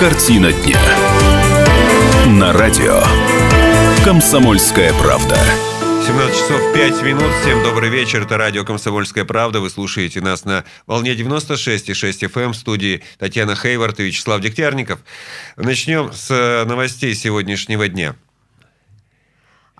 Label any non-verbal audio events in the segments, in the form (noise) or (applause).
Картина дня. На радио. Комсомольская правда. 17 часов 5 минут. Всем добрый вечер. Это радио «Комсомольская правда». Вы слушаете нас на волне 96,6 FM эм в студии Татьяна Хейвард и Вячеслав Дегтярников. Начнем с новостей сегодняшнего дня.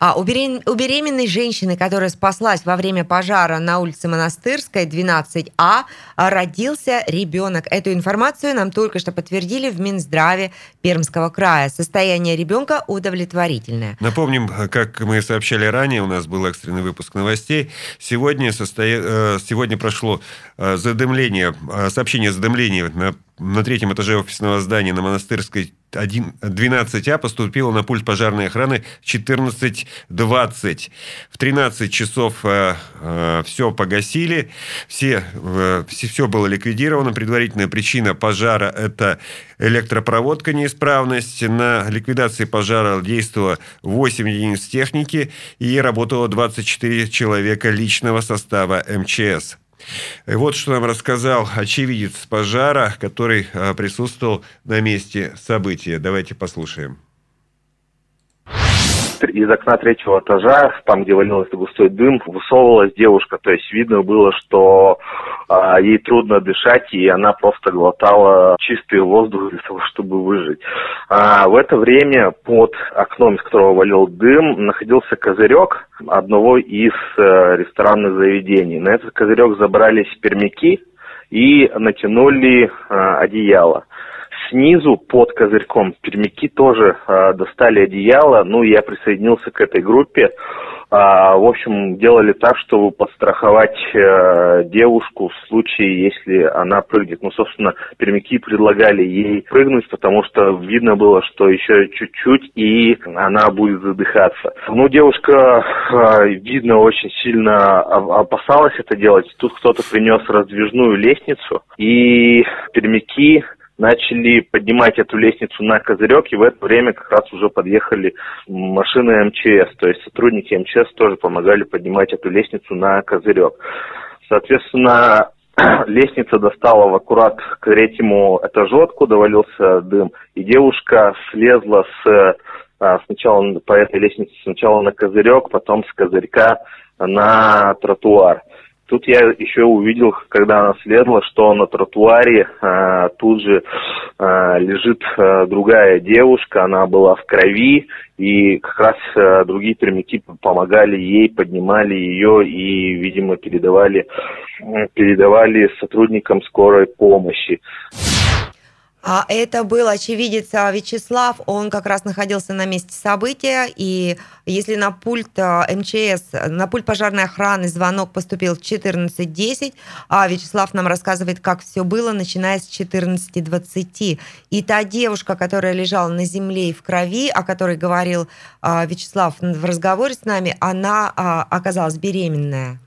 А у, берем... у беременной женщины, которая спаслась во время пожара на улице Монастырской, 12А, родился ребенок. Эту информацию нам только что подтвердили в Минздраве Пермского края. Состояние ребенка удовлетворительное. Напомним, как мы сообщали ранее, у нас был экстренный выпуск новостей. Сегодня, состоя... Э, сегодня прошло э, задымление, э, сообщение о задымлении на на третьем этаже офисного здания на Монастырской 1, 12А поступило на пульт пожарной охраны 14.20. В 13 часов э, э, все погасили, все, э, все, все было ликвидировано. Предварительная причина пожара – это электропроводка неисправность. На ликвидации пожара действовало 8 единиц техники и работало 24 человека личного состава МЧС. И вот что нам рассказал очевидец пожара, который а, присутствовал на месте события. Давайте послушаем из окна третьего этажа, там, где валился густой дым, высовывалась девушка. То есть видно было, что а, ей трудно дышать, и она просто глотала чистый воздух для того, чтобы выжить. А, в это время под окном, из которого валил дым, находился козырек одного из а, ресторанных заведений. На этот козырек забрались пермяки и натянули а, одеяло снизу под козырьком пермяки тоже э, достали одеяло. Ну, я присоединился к этой группе. А, в общем, делали так, чтобы подстраховать э, девушку в случае, если она прыгнет. Ну, собственно, пермяки предлагали ей прыгнуть, потому что видно было, что еще чуть-чуть, и она будет задыхаться. Ну, девушка, э, видно, очень сильно опасалась это делать. Тут кто-то принес раздвижную лестницу, и пермяки начали поднимать эту лестницу на козырек, и в это время как раз уже подъехали машины МЧС, то есть сотрудники МЧС тоже помогали поднимать эту лестницу на козырек. Соответственно, (clears throat) лестница достала в аккурат к третьему этажу, откуда валился дым, и девушка слезла с а, сначала по этой лестнице сначала на козырек, потом с козырька на тротуар. Тут я еще увидел, когда она следовала, что на тротуаре а, тут же а, лежит а, другая девушка, она была в крови, и как раз а, другие пермяки помогали ей, поднимали ее и, видимо, передавали, передавали сотрудникам скорой помощи. А это был очевидец а, Вячеслав, он как раз находился на месте события, и если на пульт а, МЧС, на пульт пожарной охраны звонок поступил в 14.10, а Вячеслав нам рассказывает, как все было, начиная с 14.20. И та девушка, которая лежала на земле и в крови, о которой говорил а, Вячеслав в разговоре с нами, она оказалась беременная.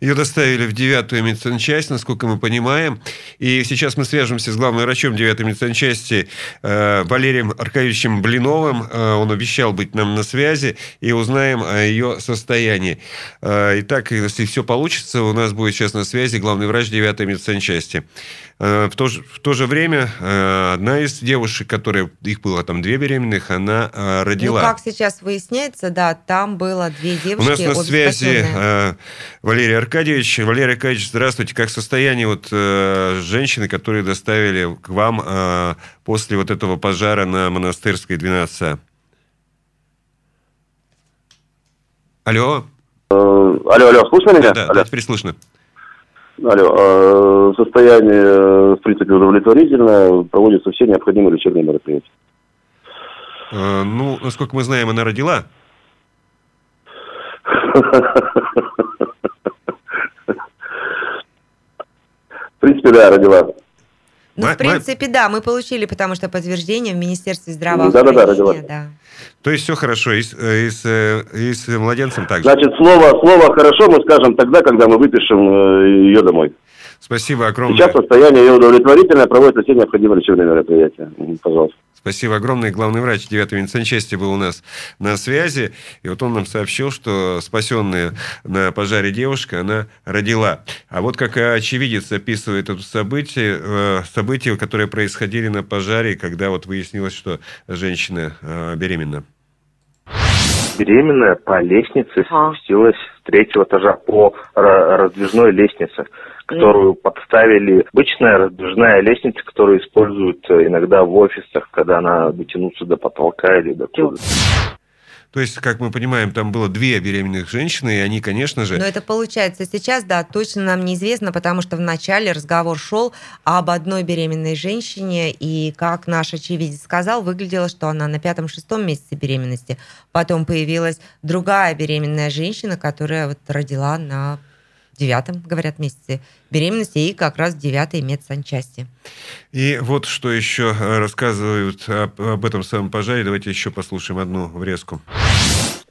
Ее доставили в девятую медсанчасть, насколько мы понимаем. И сейчас мы свяжемся с главным врачом девятой медсанчасти э, Валерием Аркадьевичем Блиновым. Э, он обещал быть нам на связи. И узнаем о ее состоянии. Э, итак, если все получится, у нас будет сейчас на связи главный врач девятой медсанчасти. Э, в то, же, в то же время э, одна из девушек, которая, их было там две беременных, она э, родила. Ну, как сейчас выясняется, да, там было две девушки. У нас на связи Валерий Аркадьевич. Валерий Аркадьевич, здравствуйте. Как состояние вот женщины, которые доставили к вам после вот этого пожара на Монастырской 12 Алло. Алло, алло, слышно меня? Да, да, теперь слышно. Алло, э, состояние, в принципе, удовлетворительное, проводятся все необходимые лечебные мероприятия. Э, ну, насколько мы знаем, она родила? (laughs) В принципе, да, родила. Ну, в принципе, да, мы получили, потому что подтверждение в Министерстве здравоохранения. Да, да, да, родила. Да. То есть все хорошо, и с, и с, и с младенцем также? Значит, слово, слово «хорошо» мы скажем тогда, когда мы выпишем э, ее домой. Спасибо огромное. Сейчас состояние ее удовлетворительное, проводятся все необходимые лечебные мероприятия. Пожалуйста. Спасибо огромное. Главный врач 9-й медсанчасти был у нас на связи. И вот он нам сообщил, что спасенная на пожаре девушка, она родила. А вот как очевидец описывает это событие, э, события, которые происходили на пожаре, когда вот выяснилось, что женщина э, беременна. Беременная по лестнице спустилась с третьего этажа по ра- раздвижной лестнице, которую подставили. Обычная раздвижная лестница, которую используют э, иногда в офисах, когда она дотянуться до потолка или до куда То есть, как мы понимаем, там было две беременных женщины, и они, конечно же... Но это получается сейчас, да, точно нам неизвестно, потому что вначале разговор шел об одной беременной женщине, и, как наш очевидец сказал, выглядело, что она на пятом-шестом месяце беременности. Потом появилась другая беременная женщина, которая вот родила на девятом, говорят, месяце беременности, и как раз девятой медсанчасти. И вот что еще э, рассказывают об, об этом самом пожаре. Давайте еще послушаем одну врезку.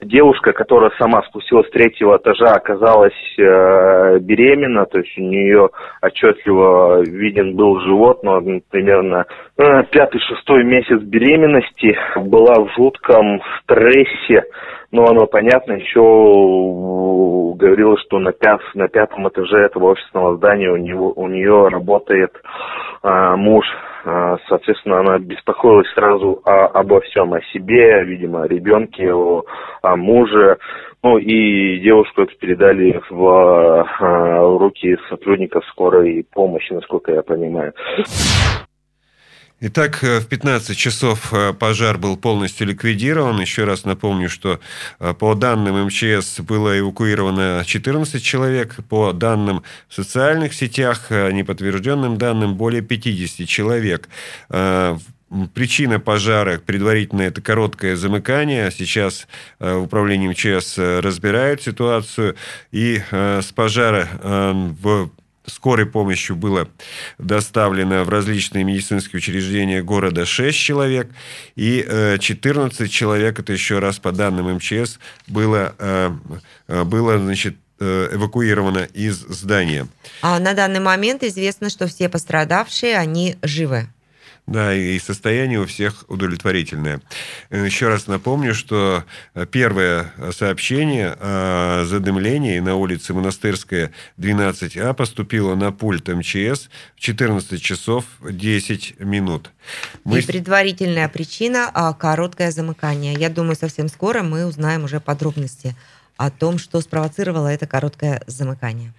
Девушка, которая сама спустилась с третьего этажа, оказалась э, беременна, то есть у нее отчетливо виден был живот, но примерно э, пятый-шестой месяц беременности была в жутком стрессе, но оно понятно, еще говорила, что на, пят, на пятом этаже этого офисного здания у, него, у нее работает э, муж, Соответственно, она беспокоилась сразу о- обо всем, о себе, видимо, о ребенке, о, о муже. Ну и девушку это передали в, а, в руки сотрудников скорой помощи, насколько я понимаю. Итак, э, в 15 часов э, пожар был полностью ликвидирован. Еще раз напомню, что э, по данным МЧС было эвакуировано 14 человек. По данным в социальных сетях, неподтвержденным данным, более 50 человек. Причина пожара предварительно это короткое замыкание. Сейчас в управлении МЧС разбирают ситуацию. И с пожара в скорой помощью было доставлено в различные медицинские учреждения города 6 человек, и э, 14 человек, это еще раз по данным МЧС, было, э, э, было значит, э, эвакуировано из здания. А на данный момент известно, что все пострадавшие, они живы. Да, и состояние у всех удовлетворительное. Э, Еще раз напомню, что э, первое сообщение о задымлении на улице Монастырская, 12А, поступило на пульт МЧС в 14 часов 10 минут. Мы И предварительная причина а, короткое замыкание. Я думаю, совсем скоро мы узнаем уже подробности о том, что спровоцировало это короткое замыкание.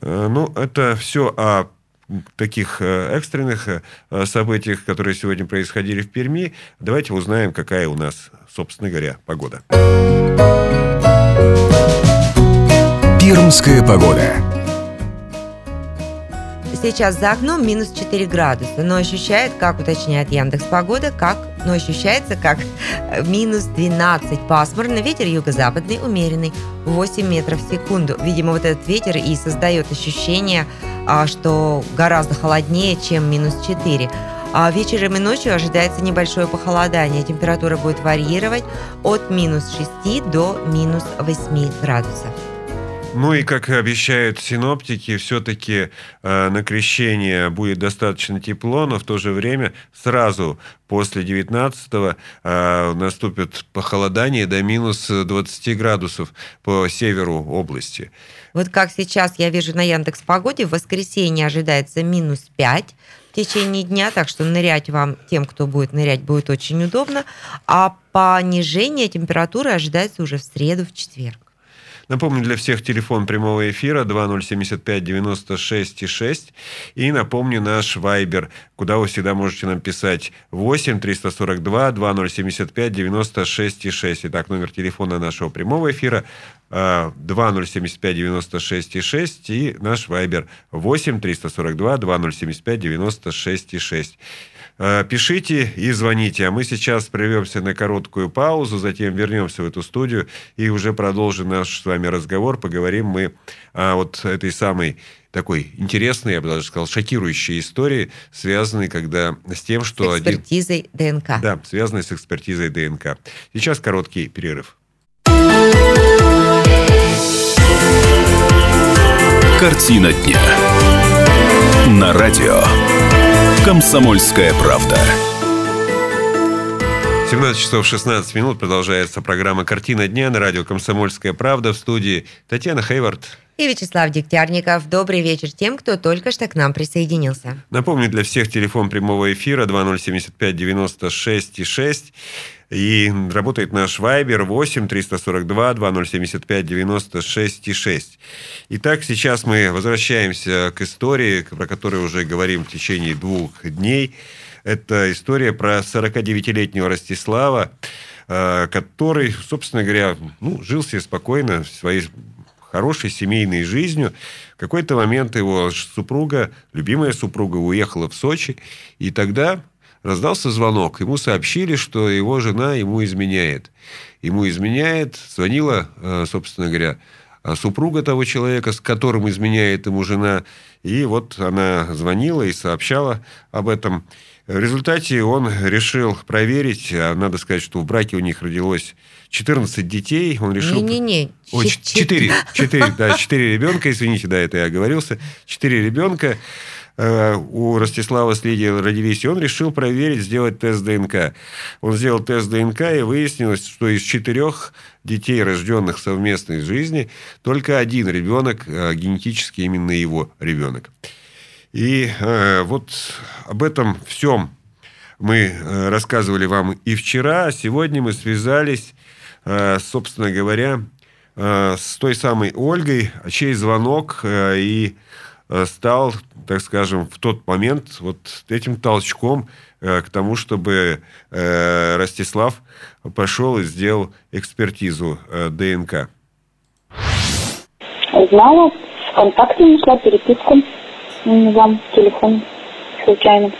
Э, Ну, это все о таких э, экстренных э, событиях, которые сегодня происходили в Перми. Давайте узнаем, какая у нас, собственно говоря, погода. Пермская погода. Сейчас за окном минус 4 градуса, но ощущает, как уточняет Яндекс Погода, как, но ощущается как (laughs) минус 12 пасмурно, ветер юго-западный умеренный 8 метров в секунду. Видимо, вот этот ветер и создает ощущение, а, что гораздо холоднее, чем минус 4. А вечером и ночью ожидается небольшое похолодание. Температура будет варьировать от минус 6 до минус 8 градусов. Ну и, как обещают синоптики, все-таки э, на крещение будет достаточно тепло, но в то же время сразу после 19-го э, наступит похолодание до минус 20 градусов по северу области. Вот как сейчас я вижу на Яндекс Погоде, в воскресенье ожидается минус 5 в течение дня, так что нырять вам, тем, кто будет нырять, будет очень удобно. А понижение температуры ожидается уже в среду, в четверг. Напомню, для всех телефон прямого эфира 2075 96 6. И напомню наш Вайбер, куда вы всегда можете нам писать 8 342 2075 96 6. Итак, номер телефона нашего прямого эфира э, 2075 96 6 и наш Вайбер 8 342 2075 96 6. Э, Пишите и звоните. А мы сейчас прервемся на короткую паузу, затем вернемся в эту студию и уже продолжим наш с вами разговор. Поговорим мы о вот этой самой такой интересной, я бы даже сказал, шокирующей истории, связанной когда, с тем, С что... один- экспертизой ДНК. Да, связанной с экспертизой ДНК. Сейчас короткий перерыв. Картина дня. На радио. Комсомольская правда. 17 часов 16 минут продолжается программа «Картина дня» на радио «Комсомольская правда» в студии Татьяна Хейвард. И Вячеслав Дегтярников. Добрый вечер тем, кто только что к нам присоединился. Напомню, для всех телефон прямого эфира 2075 96 и 6. И работает наш Вайбер 8 342 2075 96 и 6. Итак, сейчас мы возвращаемся к истории, про которую уже говорим в течение двух дней. Это история про 49-летнего Ростислава, э, который, собственно говоря, ну, жил себе спокойно своей хорошей семейной жизнью. В какой-то момент его супруга, любимая супруга, уехала в Сочи, и тогда раздался звонок. Ему сообщили, что его жена ему изменяет. Ему изменяет, звонила, э, собственно говоря, супруга того человека, с которым изменяет ему жена. И вот она звонила и сообщала об этом. В результате он решил проверить, а надо сказать, что в браке у них родилось 14 детей. Он решил... Не-не-не. Ой, 4. 4, (laughs) да, 4 ребенка, извините, да, это я оговорился. 4 ребенка э, у Ростислава с Лидией родились, и он решил проверить, сделать тест ДНК. Он сделал тест ДНК, и выяснилось, что из четырех детей, рожденных в совместной жизни, только один ребенок, э, генетически именно его ребенок. И э, вот об этом всем мы рассказывали вам и вчера, а сегодня мы связались, собственно говоря, э, с той самой Ольгой, чей звонок э, и э, стал, так скажем, в тот момент вот этим толчком э, к тому, чтобы э, Ростислав пошел и сделал экспертизу э, ДНК. Знала, ВКонтакте нашла переписку вам телефон случайно.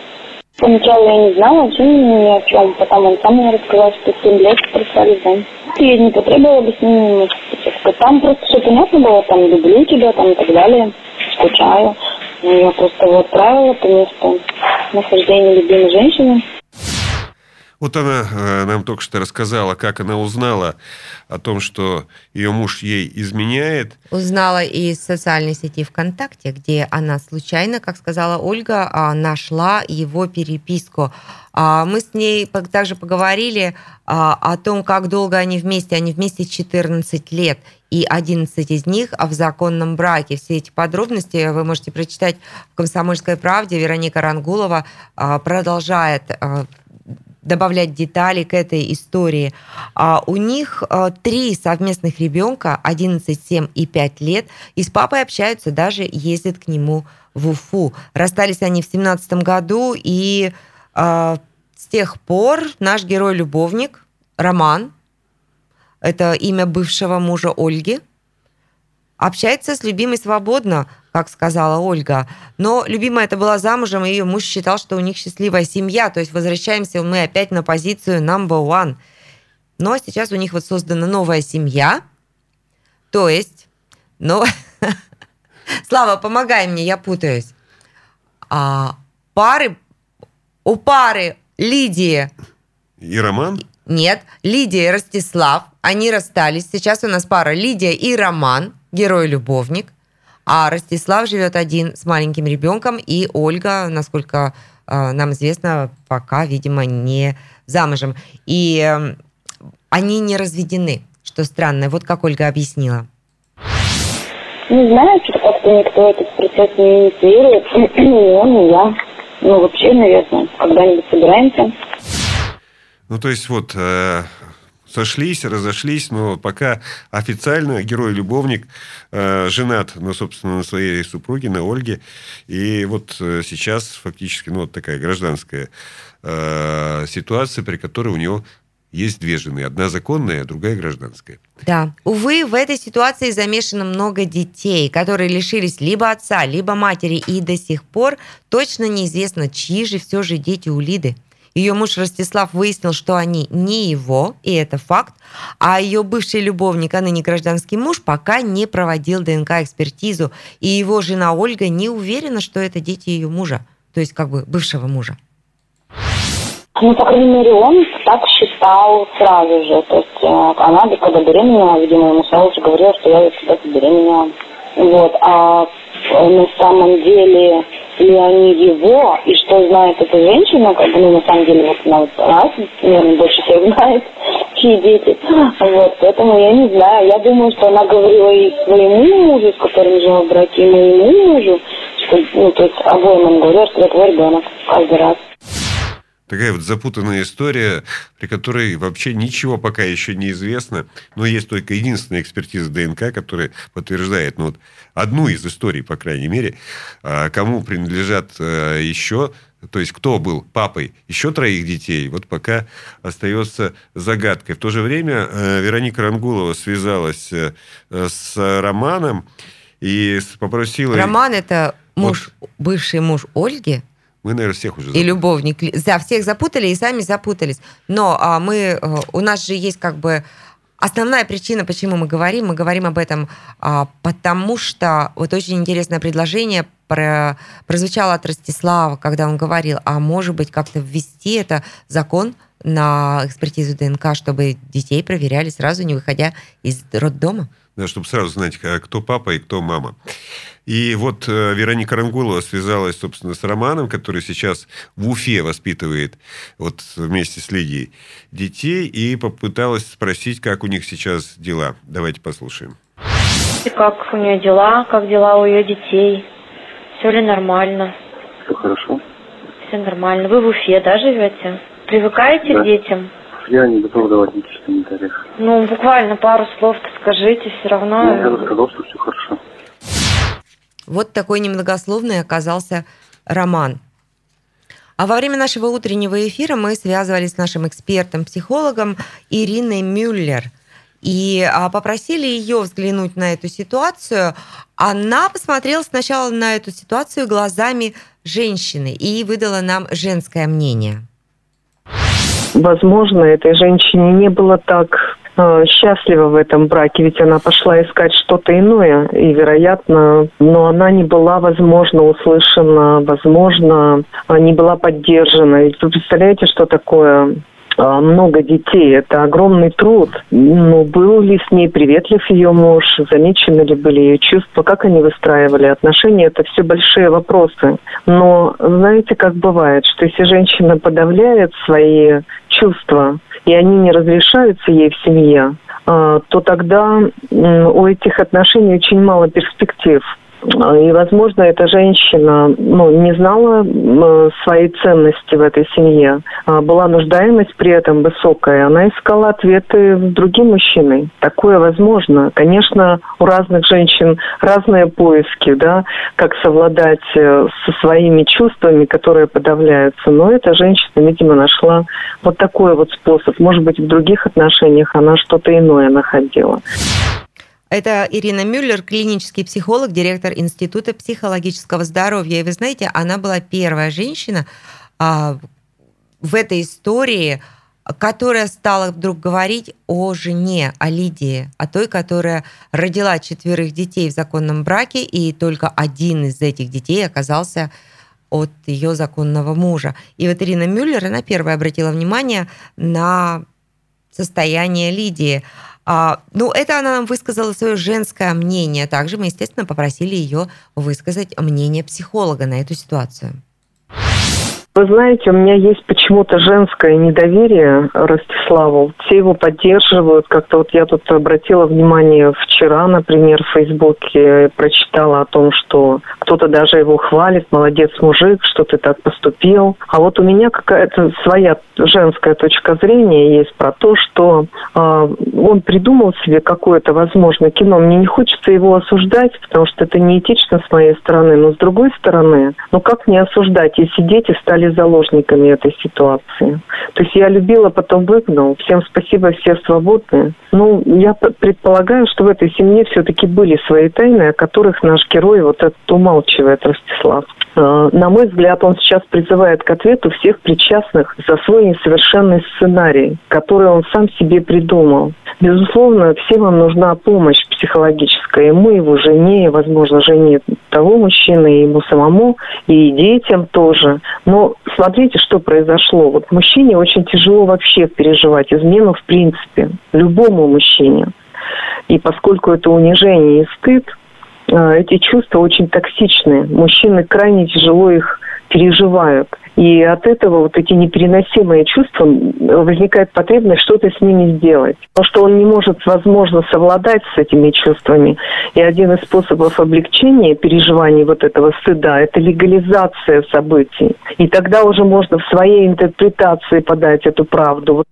Поначалу я не знала вообще ни о чем, потом он сам мне рассказал, что 7 лет прислали да. Я не потребовала объяснений, там просто все понятно было, там люблю тебя, там и так далее, скучаю. Я просто его отправила по месту нахождения любимой женщины. Вот она э, нам только что рассказала, как она узнала о том, что ее муж ей изменяет. Узнала из социальной сети ВКонтакте, где она случайно, как сказала Ольга, а, нашла его переписку. А, мы с ней также поговорили а, о том, как долго они вместе. Они вместе 14 лет, и 11 из них в законном браке. Все эти подробности вы можете прочитать в «Комсомольской правде». Вероника Рангулова продолжает добавлять детали к этой истории. А у них а, три совместных ребенка, 11, 7 и 5 лет, и с папой общаются, даже ездят к нему в Уфу. Расстались они в 17 году, и а, с тех пор наш герой-любовник Роман, это имя бывшего мужа Ольги, общается с любимой свободно, как сказала Ольга. Но любимая это была замужем, и ее муж считал, что у них счастливая семья. То есть возвращаемся мы опять на позицию number one. Но сейчас у них вот создана новая семья. То есть, но... (laughs) Слава, помогай мне, я путаюсь. А, пары, у пары Лидии... И Роман? Нет, Лидия и Ростислав, они расстались. Сейчас у нас пара Лидия и Роман, герой-любовник. А Ростислав живет один с маленьким ребенком, и Ольга, насколько э, нам известно, пока, видимо, не замужем. И э, они не разведены, что странно. Вот как Ольга объяснила. Не знаю, что как-то никто этот процесс не инициирует. (clears throat) Ни он, ни я. Ну, вообще, наверное, когда-нибудь собираемся. Ну, то есть, вот, э, сошлись, разошлись, но пока официально герой-любовник э, женат, ну, собственно, на своей супруге, на Ольге. И вот э, сейчас фактически, ну, вот такая гражданская э, ситуация, при которой у него есть две жены. Одна законная, другая гражданская. Да. Увы, в этой ситуации замешано много детей, которые лишились либо отца, либо матери, и до сих пор точно неизвестно, чьи же все же дети у Лиды. Ее муж Ростислав выяснил, что они не его, и это факт, а ее бывший любовник, а ныне гражданский муж, пока не проводил ДНК-экспертизу, и его жена Ольга не уверена, что это дети ее мужа, то есть как бы бывшего мужа. Ну, по крайней мере, он так считал сразу же. То есть э, она, когда беременела, видимо, ему сразу же говорила, что я когда-то беременела. Вот. А э, на самом деле ли они его, и что знает эта женщина, как бы, ну, на самом деле, вот она вот раз, наверное, больше всех знает, чьи дети. Вот, поэтому я не знаю. Я думаю, что она говорила и своему мужу, с которым жила в браке, и моему мужу, что, ну, то есть обоим он говорил, что это твой ребенок каждый раз такая вот запутанная история, при которой вообще ничего пока еще не известно. Но есть только единственная экспертиза ДНК, которая подтверждает ну, вот, одну из историй, по крайней мере, а, кому принадлежат э, еще, то есть кто был папой еще троих детей, вот пока остается загадкой. В то же время э, Вероника Рангулова связалась э, с Романом и попросила... Роман – это муж, вот. бывший муж Ольги, мы, наверное, всех уже запутали. И любовник. Да, всех запутали и сами запутались. Но а, мы, э, у нас же есть как бы Основная причина, почему мы говорим, мы говорим об этом, а, потому что вот очень интересное предложение про, прозвучало от Ростислава, когда он говорил, а может быть как-то ввести это закон на экспертизу ДНК, чтобы детей проверяли сразу, не выходя из роддома. Да, чтобы сразу знать, кто папа и кто мама. И вот э, Вероника Рангулова связалась, собственно, с Романом, который сейчас в Уфе воспитывает вот вместе с Лидией детей, и попыталась спросить, как у них сейчас дела. Давайте послушаем. Как у нее дела, как дела у ее детей? Все ли нормально? Все хорошо. Все нормально. Вы в Уфе, да, живете? Привыкаете да. к детям? Я не готов давать никаких комментариев. Ну, буквально пару слов-то скажите, все равно... Ну, я рассказал, что все хорошо. Вот такой немногословный оказался роман. А во время нашего утреннего эфира мы связывались с нашим экспертом-психологом Ириной Мюллер и а, попросили ее взглянуть на эту ситуацию. Она посмотрела сначала на эту ситуацию глазами женщины и выдала нам женское мнение. Возможно, этой женщине не было так Э, счастлива в этом браке, ведь она пошла искать что-то иное, и, вероятно, но она не была, возможно, услышана, возможно, не была поддержана. Ведь вы представляете, что такое а, много детей. Это огромный труд. Но был ли с ней приветлив ее муж? Замечены ли были ее чувства? Как они выстраивали отношения? Это все большие вопросы. Но знаете, как бывает, что если женщина подавляет свои чувства, и они не разрешаются ей в семье, а, то тогда у этих отношений очень мало перспектив. И, возможно, эта женщина ну, не знала своей ценности в этой семье. А была нуждаемость при этом высокая. Она искала ответы в другим мужчиной. Такое возможно. Конечно, у разных женщин разные поиски, да, как совладать э, со своими чувствами, которые подавляются. Но эта женщина, видимо, нашла вот такой вот способ. Может быть, в других отношениях она что-то иное находила. Это Ирина Мюллер, клинический психолог, директор Института психологического здоровья. И вы знаете, она была первая женщина а, в этой истории, которая стала вдруг говорить о жене, о Лидии, о той, которая родила четверых детей в законном браке, и только один из этих детей оказался от ее законного мужа. И вот Ирина Мюллер, она первая обратила внимание на состояние Лидии. А, ну, это она нам высказала свое женское мнение. Также мы, естественно, попросили ее высказать мнение психолога на эту ситуацию. Вы знаете, у меня есть почему-то женское недоверие Ростиславу. Все его поддерживают. Как-то вот я тут обратила внимание вчера, например, в Фейсбуке прочитала о том, что кто-то даже его хвалит. Молодец, мужик, что ты так поступил. А вот у меня какая-то своя женская точка зрения есть про то, что э, он придумал себе какое-то, возможно, кино. Мне не хочется его осуждать, потому что это неэтично с моей стороны. Но с другой стороны, ну как не осуждать, если дети стали заложниками этой ситуации. То есть я любила, потом выгнал. Всем спасибо, все свободны. Ну, я предполагаю, что в этой семье все-таки были свои тайны, о которых наш герой вот этот умалчивает, Ростислав. А, на мой взгляд, он сейчас призывает к ответу всех причастных за свой несовершенный сценарий, который он сам себе придумал. Безусловно, всем им нужна помощь психологическая. Ему, его жене, возможно, жене того мужчины, и ему самому, и детям тоже. Но смотрите, что произошло. Вот мужчине очень тяжело вообще переживать измену в принципе. Любому мужчине. И поскольку это унижение и стыд, эти чувства очень токсичны. Мужчины крайне тяжело их переживают. И от этого вот эти непереносимые чувства возникает потребность что-то с ними сделать. Потому что он не может, возможно, совладать с этими чувствами. И один из способов облегчения переживаний вот этого стыда – это легализация событий. И тогда уже можно в своей интерпретации подать эту правду.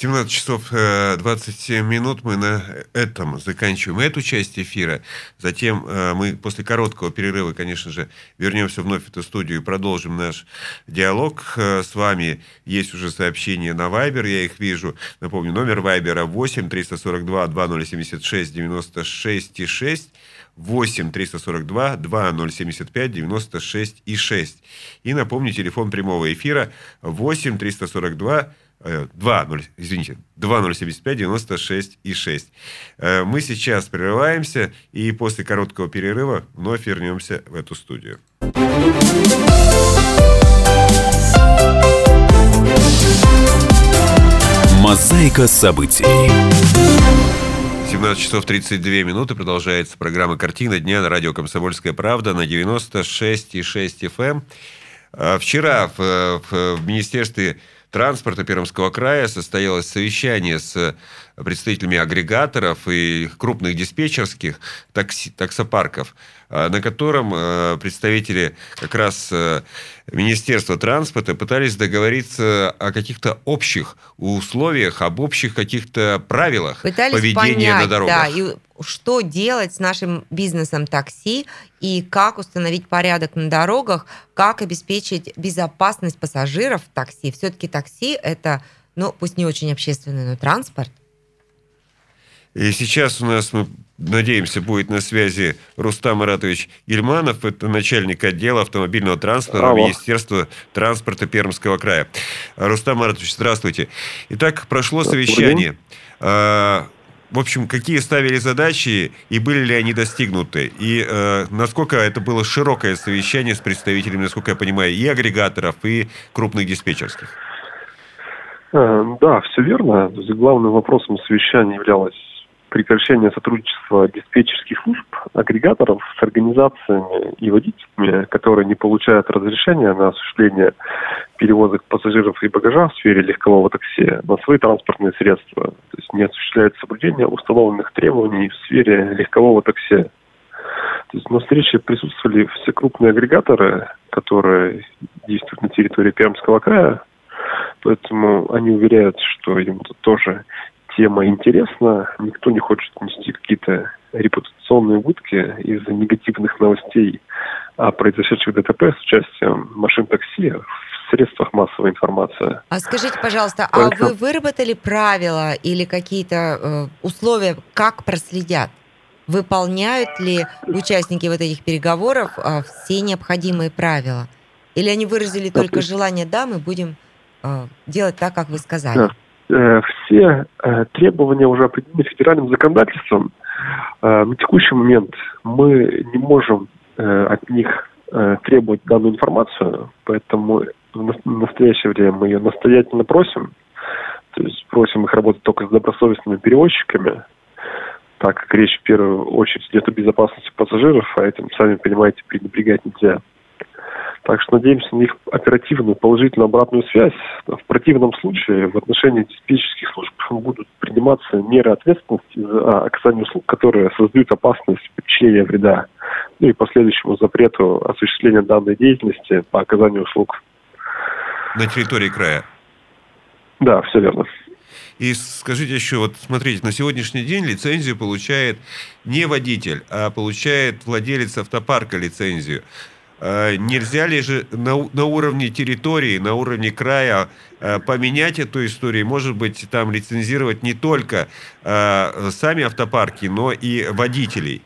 17 часов 27 э, минут мы на этом заканчиваем эту часть эфира. Затем э, мы после короткого перерыва, конечно же, вернемся вновь в эту студию и продолжим наш диалог э, с вами. Есть уже сообщения на Viber, я их вижу. Напомню, номер Viber 8 342 2076 96 и 6. 8 342 2075 96 и 6. И напомню, телефон прямого эфира 8 342 2, 0, извините, 2075 96 и 6. Э, мы сейчас прерываемся и после короткого перерыва вновь вернемся в эту студию. Мозаика событий. 17 часов 32 минуты. Продолжается программа «Картина дня» на радио «Комсомольская правда» на 96,6 FM. Эм. А вчера в, в, в Министерстве транспорта Пермского края состоялось совещание с представителями агрегаторов и крупных диспетчерских такси, таксопарков, а, на котором а, представители как раз а, Министерства транспорта пытались договориться о каких-то общих условиях, об общих каких-то правилах пытались поведения понять, на дорогах. Да, и что делать с нашим бизнесом такси и как установить порядок на дорогах, как обеспечить безопасность пассажиров в такси. Все-таки такси это, ну, пусть не очень общественный, но транспорт. И сейчас у нас, мы надеемся, будет на связи Рустам Маратович Ильманов, это начальник отдела автомобильного транспорта Алло. Министерства транспорта Пермского края. Рустам Маратович, здравствуйте. Итак, прошло совещание. А, в общем, какие ставили задачи и были ли они достигнуты? И э, насколько это было широкое совещание с представителями, насколько я понимаю, и агрегаторов, и крупных диспетчерских? Э, да, все верно. Главным вопросом совещания являлось прекращение сотрудничества диспетчерских служб, агрегаторов с организациями и водителями, которые не получают разрешения на осуществление перевозок пассажиров и багажа в сфере легкового такси на свои транспортные средства. То есть не осуществляют соблюдение установленных требований в сфере легкового такси. То есть на встрече присутствовали все крупные агрегаторы, которые действуют на территории Пермского края, поэтому они уверяют, что им тут тоже тема интересна, никто не хочет нести какие-то репутационные убытки из-за негативных новостей о произошедших ДТП с участием машин такси в средствах массовой информации. А скажите, пожалуйста, Только... а вы выработали правила или какие-то э, условия, как проследят? Выполняют ли участники вот этих переговоров э, все необходимые правила? Или они выразили только желание, да, мы будем э, делать так, как вы сказали? Да. Э, все э, требования уже определены федеральным законодательством. Э, на текущий момент мы не можем от них требовать данную информацию, поэтому в настоящее время мы ее настоятельно просим. То есть просим их работать только с добросовестными перевозчиками, так как речь в первую очередь идет о безопасности пассажиров, а этим, сами понимаете, пренебрегать нельзя. Так что надеемся на их оперативную положительную обратную связь. В противном случае в отношении диспетчерских служб будут приниматься меры ответственности за оказание услуг, которые создают опасность причинения вреда, ну и последующему запрету осуществления данной деятельности по оказанию услуг. На территории края? Да, все верно. И скажите еще, вот смотрите, на сегодняшний день лицензию получает не водитель, а получает владелец автопарка лицензию. Э, нельзя ли же на, на уровне территории, на уровне края э, поменять эту историю? Может быть, там лицензировать не только э, сами автопарки, но и водителей?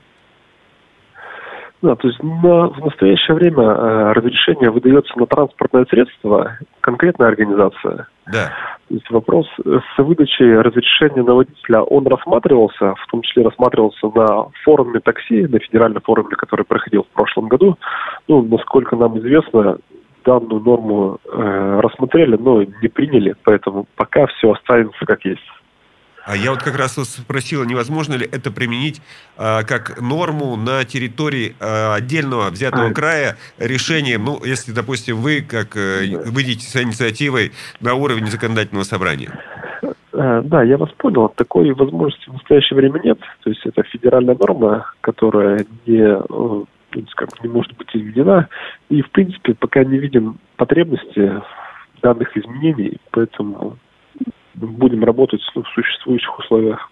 Да, то есть на, в настоящее время э, разрешение выдается на транспортное средство конкретная организация. Да. То есть вопрос с выдачей разрешения на водителя, он рассматривался, в том числе рассматривался на форуме такси, на федеральном форуме, который проходил в прошлом году. Ну, насколько нам известно, данную норму э, рассмотрели, но не приняли, поэтому пока все останется как есть. А я вот как раз вас спросила, невозможно ли это применить а, как норму на территории а, отдельного взятого А. края решением, ну, если, допустим, вы как э, выйдете с инициативой на уровень законодательного собрания? Э, Да, я вас понял. Такой возможности в настоящее время нет. То есть это федеральная норма, которая не, э, скажем, не может быть изменена. И, в принципе, пока не видим потребности данных изменений, поэтому будем работать в существующих условиях.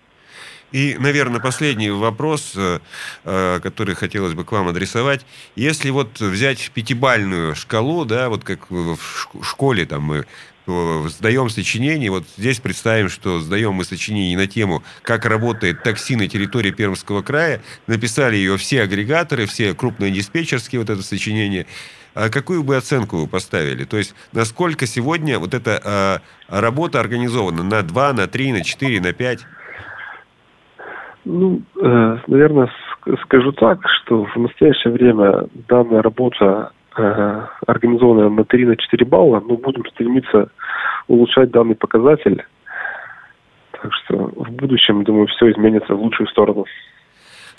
И, наверное, последний вопрос, э, э, который хотелось бы к вам адресовать. Если вот взять пятибальную шкалу, да, вот как в шк- школе там мы сдаем сочинение, вот здесь представим, что сдаем мы сочинение на тему, как работает такси на территории Пермского края, написали ее все агрегаторы, все крупные диспетчерские, вот это сочинение, какую бы оценку вы поставили? То есть, насколько сегодня вот эта э, работа организована? На 2, на 3, на 4, на 5? Ну, э, наверное, ск- скажу так, что в настоящее время данная работа э, организованная на 3-4 балла, но будем стремиться улучшать данный показатель. Так что в будущем, думаю, все изменится в лучшую сторону.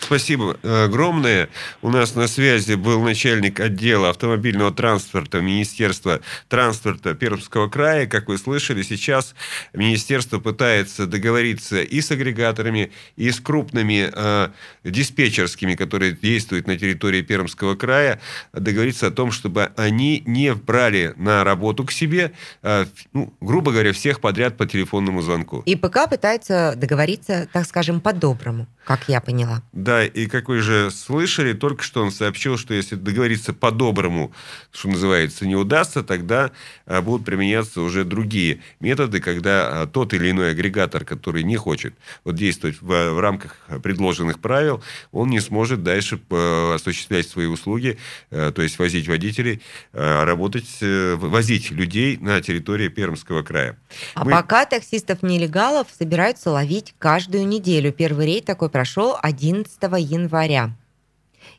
Спасибо огромное. У нас на связи был начальник отдела автомобильного транспорта Министерства транспорта Пермского края. Как вы слышали, сейчас министерство пытается договориться и с агрегаторами, и с крупными э, диспетчерскими, которые действуют на территории Пермского края, договориться о том, чтобы они не брали на работу к себе, э, ну, грубо говоря, всех подряд по телефонному звонку. И ПК пытается договориться, так скажем, по-доброму, как я поняла. Да, и как вы же слышали, только что он сообщил, что если договориться по-доброму, что называется, не удастся, тогда а, будут применяться уже другие методы, когда а, тот или иной агрегатор, который не хочет вот, действовать в, в рамках предложенных правил, он не сможет дальше э, осуществлять свои услуги, э, то есть возить водителей, э, работать, возить людей на территории Пермского края. А Мы- пока таксистов-нелегалов собираются ловить каждую неделю. Первый рейд такой прошел 11 января.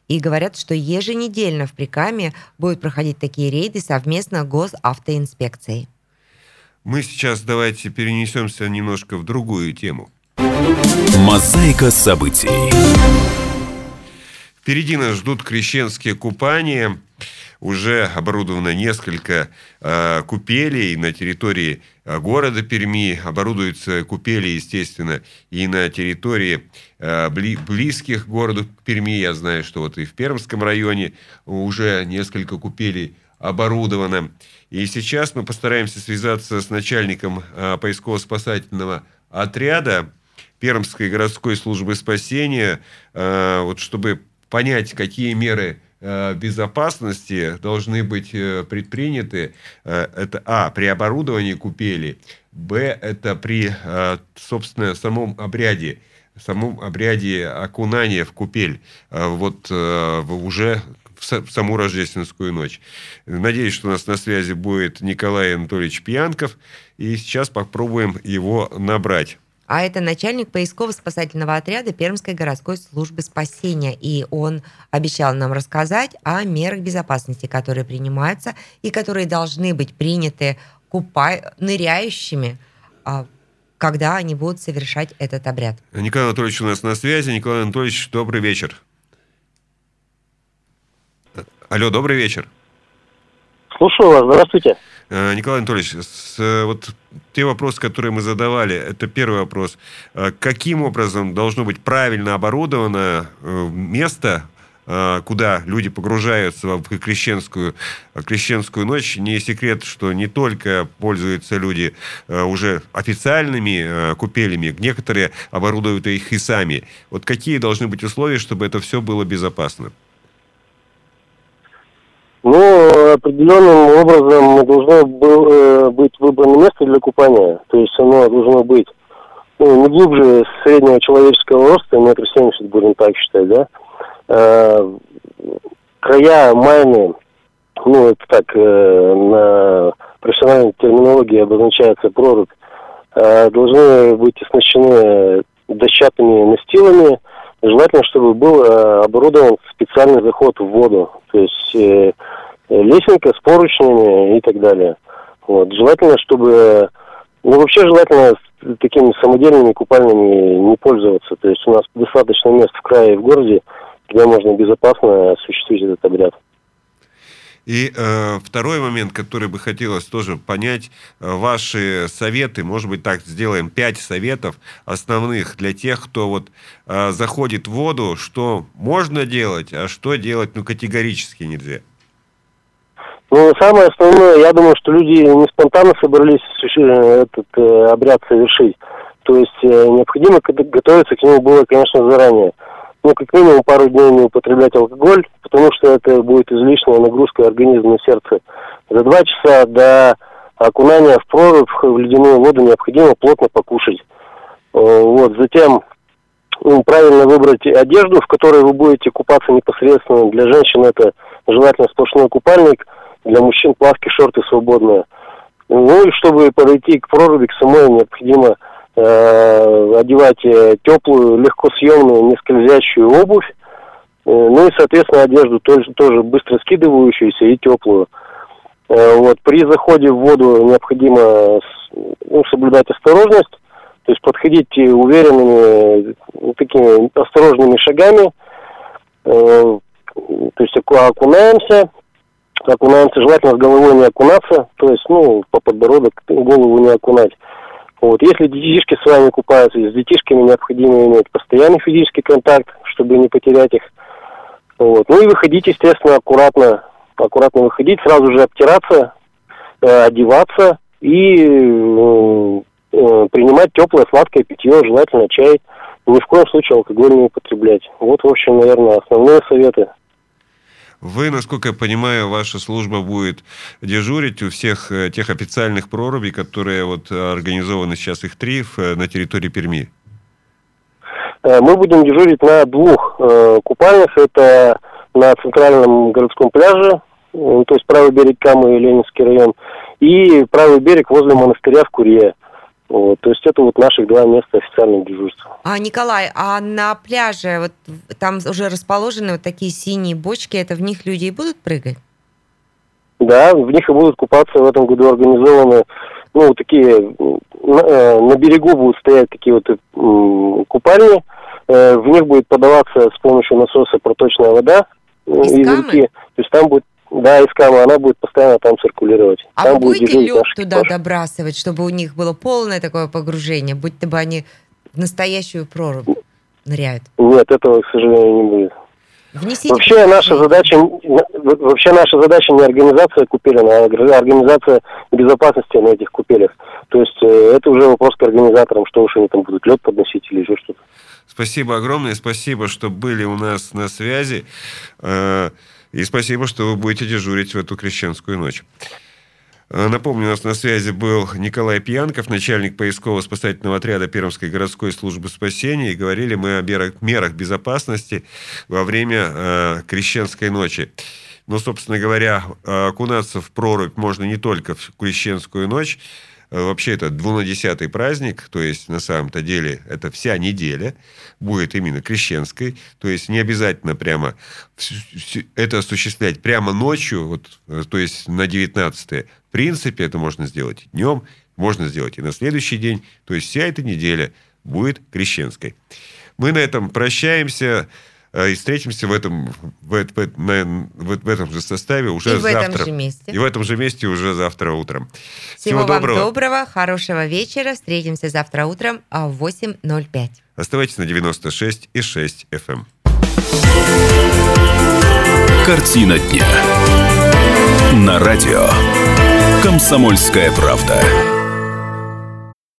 И говорят, что еженедельно в Прикаме будут проходить такие рейды совместно госавтоинспекцией. Мы сейчас давайте перенесемся немножко в другую тему. Мозаика событий. Впереди нас ждут крещенские купания. Уже оборудовано несколько э, купелей на территории э, города Перми. Оборудуются купели, естественно, и на территории близких к городу Перми. Я знаю, что вот и в Пермском районе уже несколько купелей оборудовано. И сейчас мы постараемся связаться с начальником э, поисково-спасательного отряда Пермской городской службы спасения, э, вот чтобы понять, какие меры э, безопасности должны быть э, предприняты. Э, Это, а, при оборудовании купели, б, это при, э, собственно, самом обряде, самом обряде окунания в купель, э, вот э, уже в са- в саму рождественскую ночь. Надеюсь, что у нас на связи будет Николай Анатольевич Пьянков, и сейчас попробуем его набрать. А это начальник поисково-спасательного отряда Пермской городской службы спасения. И он обещал нам рассказать о мерах безопасности, которые принимаются и которые должны быть приняты купа... ныряющими, а, когда они будут совершать этот обряд. Николай Анатольевич у нас на связи. Николай Анатольевич, добрый вечер. Алло, добрый вечер. Слушаю вас, здравствуйте. Э, Николай Анатольевич, с, э, вот те вопросы, которые мы задавали, это первый вопрос. Э, Каким образом должно быть правильно оборудовано место, куда люди погружаются в крещенскую, крещенскую ночь? Не секрет, что не только пользуются люди э, уже официальными э, купелями, некоторые оборудуют их и сами. Вот какие должны быть условия, чтобы это все было безопасно? Ну, определенным образом должно э, быть выбрано место для купания. То есть оно должно быть ну, не глубже среднего человеческого роста, метр семьдесят, будем так считать, да. Э, края майны, ну, это так, э, на профессиональной терминологии обозначается прорубь, э, должны быть оснащены дощатыми настилами, Желательно, чтобы был э, оборудован специальный заход в воду, то есть э, лесенка с поручнями и так далее. Вот. Желательно, чтобы, ну вообще желательно такими самодельными купальнями не пользоваться. То есть у нас достаточно мест в крае и в городе, где можно безопасно осуществить этот обряд. И э, второй момент, который бы хотелось тоже понять, э, ваши советы, может быть, так сделаем пять советов основных для тех, кто вот э, заходит в воду, что можно делать, а что делать, ну, категорически нельзя. Ну, самое основное, я думаю, что люди не спонтанно собрались этот э, обряд совершить. То есть э, необходимо готовиться к нему было, конечно, заранее ну, как минимум пару дней не употреблять алкоголь, потому что это будет излишняя нагрузка организма на сердце. За два часа до окунания в прорубь, в ледяную воду необходимо плотно покушать. Э, вот, затем ну, правильно выбрать одежду, в которой вы будете купаться непосредственно. Для женщин это желательно сплошной купальник, для мужчин плавки, шорты свободные. Ну и чтобы подойти к проруби, к самой, необходимо э, одевать э, теплую, легкосъемную, не скользящую обувь, э, ну и, соответственно, одежду тоже, тоже быстро скидывающуюся и теплую. Вот. При заходе в воду необходимо ну, соблюдать осторожность, то есть подходить уверенными, такими осторожными шагами, то есть окунаемся, окунаемся, желательно с головой не окунаться, то есть, ну, по подбородок голову не окунать. Вот. Если детишки с вами купаются, с детишками необходимо иметь постоянный физический контакт, чтобы не потерять их. Вот. Ну и выходить, естественно, аккуратно, аккуратно выходить, сразу же обтираться, э, одеваться и э, э, принимать теплое сладкое питье, желательно чай. Ни в коем случае алкоголь не употреблять. Вот, в общем, наверное, основные советы. Вы, насколько я понимаю, ваша служба будет дежурить у всех э, тех официальных прорубей, которые вот организованы сейчас их три э, на территории Перми. Э, мы будем дежурить на двух э, купальнях. Это на центральном городском пляже, то есть правый берег Камы и Ленинский район, и правый берег возле монастыря в Курье. Вот, то есть это вот наших два места официального дежурства. А, Николай, а на пляже вот там уже расположены вот такие синие бочки, это в них люди и будут прыгать? Да, в них и будут купаться. В этом году организованы, ну, такие, на, э, на берегу будут стоять такие вот э, купальни. Э, в них будет подаваться с помощью насоса проточная вода из, из реки. То есть там будет да, из камы, она будет постоянно там циркулировать. А там вы будете лед туда экипаж. добрасывать, чтобы у них было полное такое погружение, будь-то бы они в настоящую прорубь ныряют? Нет, этого, к сожалению, не будет. Внесите вообще наша задача, вообще наша задача не организация купелин, а организация безопасности на этих купелях. То есть э, это уже вопрос к организаторам, что уж они там будут лед подносить или еще что-то. Спасибо огромное, спасибо, что были у нас на связи. И спасибо, что вы будете дежурить в эту крещенскую ночь. Э, напомню, у нас на связи был Николай Пьянков, начальник поисково-спасательного отряда Пермской городской службы спасения. И говорили мы о мерах безопасности во время э, крещенской ночи. Но, собственно говоря, окунаться в прорубь можно не только в крещенскую ночь, вообще это двунадесятый праздник, то есть на самом-то деле это вся неделя будет именно крещенской, то есть не обязательно прямо это осуществлять прямо ночью, вот, э, то есть на 19 В принципе, это можно сделать днем, можно сделать и на следующий день, то есть вся эта неделя будет крещенской. Мы на этом прощаемся. Э, и встретимся в этом, в, в, на, в, в этом же составе уже и завтра. в этом же месте. И в этом же месте уже завтра утром. Всего, Всего вам доброго. доброго, хорошего вечера. Встретимся завтра утром в 8.05. Оставайтесь на 96 и 6 FM. Картина дня. На радио. Комсомольская правда.